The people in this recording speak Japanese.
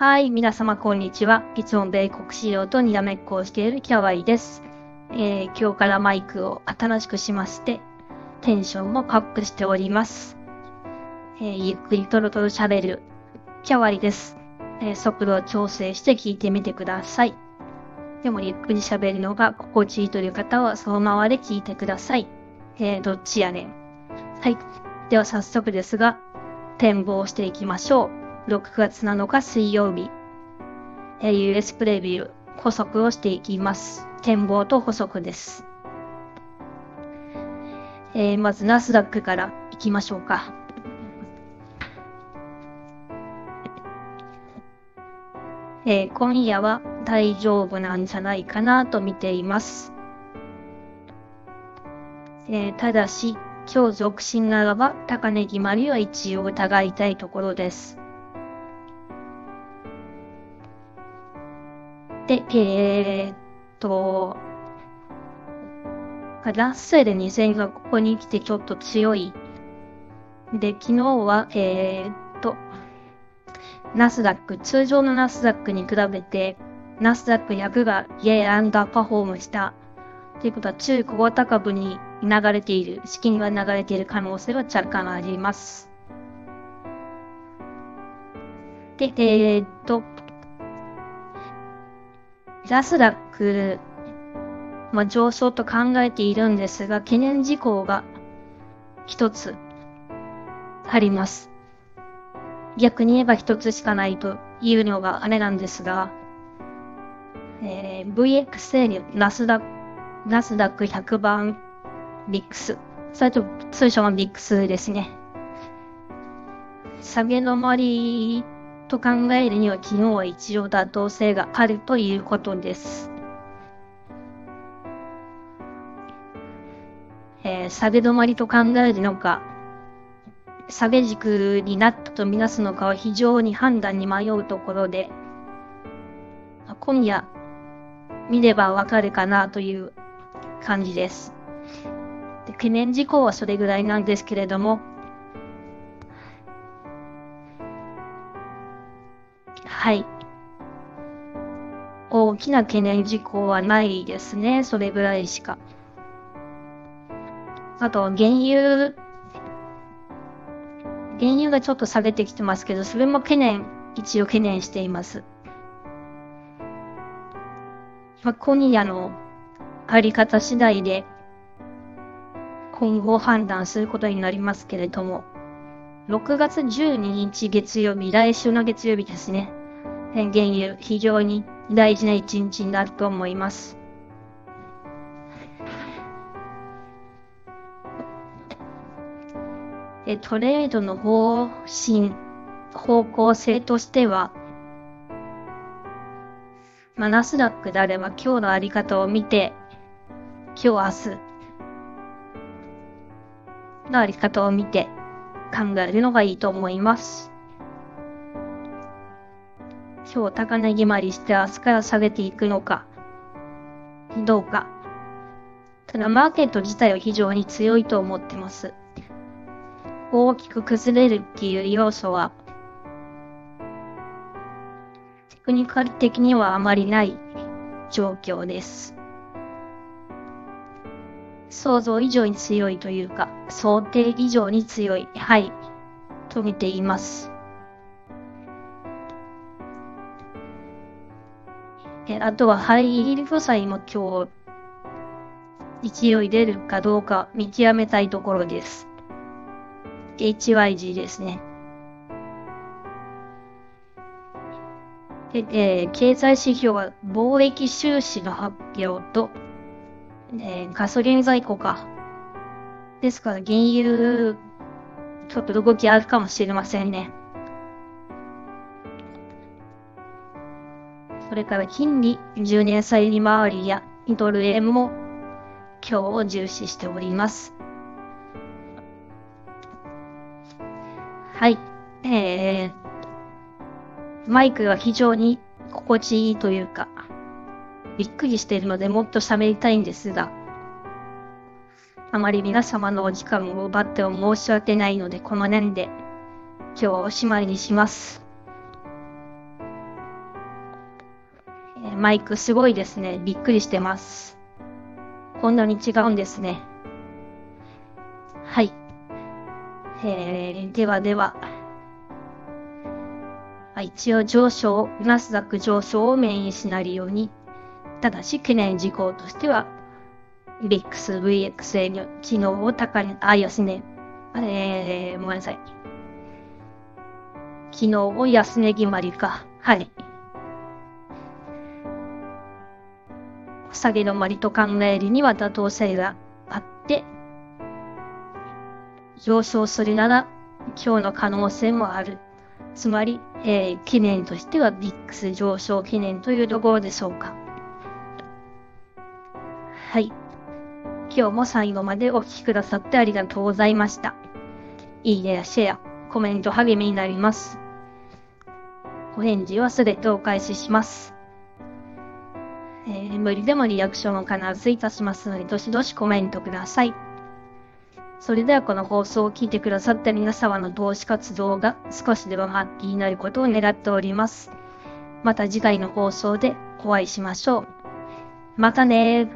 はい、皆様こんにちは。いつも米国資料とにらめっこをしているキャワイです。えー、今日からマイクを新しくしまして、テンションもアップしております。えー、ゆっくりとろとろ喋るキャワイです。えー、速度を調整して聞いてみてください。でもゆっくり喋るのが心地いいという方はそのままで聞いてください。えー、どっちやねん。はい。では早速ですが、展望していきましょう。6月7日水曜日、え US プレビュー、補足をしていきます。展望と補足です。えー、まずナスダックからいきましょうか。えー、今夜は大丈夫なんじゃないかなと見ています。えー、ただし、今日続進ならば高値決まりは一応疑いたいところです。で、えー、っと、ラッセル2000がここに来てちょっと強い。で、昨日は、えー、っと、ナスダック、通常のナスダックに比べて、ナスダック100がややアンダーパフォームした。ということは、中小型株に流れている、資金が流れている可能性は若干あります。で、えー、っと、ラスダック、まあ、上昇と考えているんですが、懸念事項が一つあります。逆に言えば一つしかないというのがあれなんですが、えー、VXA ナスダック、ナスダック100番ビックス。それと通称のビックスですね。下げ止まりと考えるには昨日は一応妥当性があるということです。えー、下げ止まりと考えるのか、下げ軸になったとみなすのかは非常に判断に迷うところで、今夜見ればわかるかなという感じです。で懸念事項はそれぐらいなんですけれども、はい。大きな懸念事項はないですね。それぐらいしか。あと、原油、原油がちょっと下げてきてますけど、それも懸念、一応懸念しています。まあ、今夜のあり方次第で、今後判断することになりますけれども、6月12日月曜日、来週の月曜日ですね。原油、非常に大事な一日になると思います。トレードの方針、方向性としては、まあ、ナスダックであれば今日のあり方を見て、今日明日のあり方を見て考えるのがいいと思います。今日高値決まりして明日から下げていくのか、どうか。ただ、マーケット自体は非常に強いと思ってます。大きく崩れるっていう要素は、テクニカル的にはあまりない状況です。想像以上に強いというか、想定以上に強い、はい、と見ています。えあとはハイヒール負債も今日、勢い出るかどうか見極めたいところです。HYG ですね。で、えー、経済指標は貿易収支の発表と、えー、ガソリン在庫か。ですから、原油、ちょっと動きあるかもしれませんね。それから金利、10年債利回りやドル円も今日を重視しております。はい。えー、マイクは非常に心地いいというか、びっくりしているのでもっと喋りたいんですが、あまり皆様のお時間を奪っては申し訳ないので、この年で今日はおしまいにします。マイクすごいですね。びっくりしてます。こんなに違うんですね。はい。えー、ではでは。一応上昇、ナスダック上昇をメインシナリオに、ただし懸念事項としては、VIX、VXA の機能を高い、あ、安値、えー、ごめんなさい。機能を安値決まりか。はい。下げ止まりと考えるには妥当性があって、上昇するなら今日の可能性もある。つまり、えー、懸念としては VIX 上昇懸念というところでしょうか。はい。今日も最後までお聴きくださってありがとうございました。いいねやシェア、コメント励みになります。お返事はすべてお返しします。えー、無理でもリアクションを必ずいたしますので、どしどしコメントください。それではこの放送を聞いてくださった皆様の投資活動が少しでもハッピーになることを願っております。また次回の放送でお会いしましょう。またね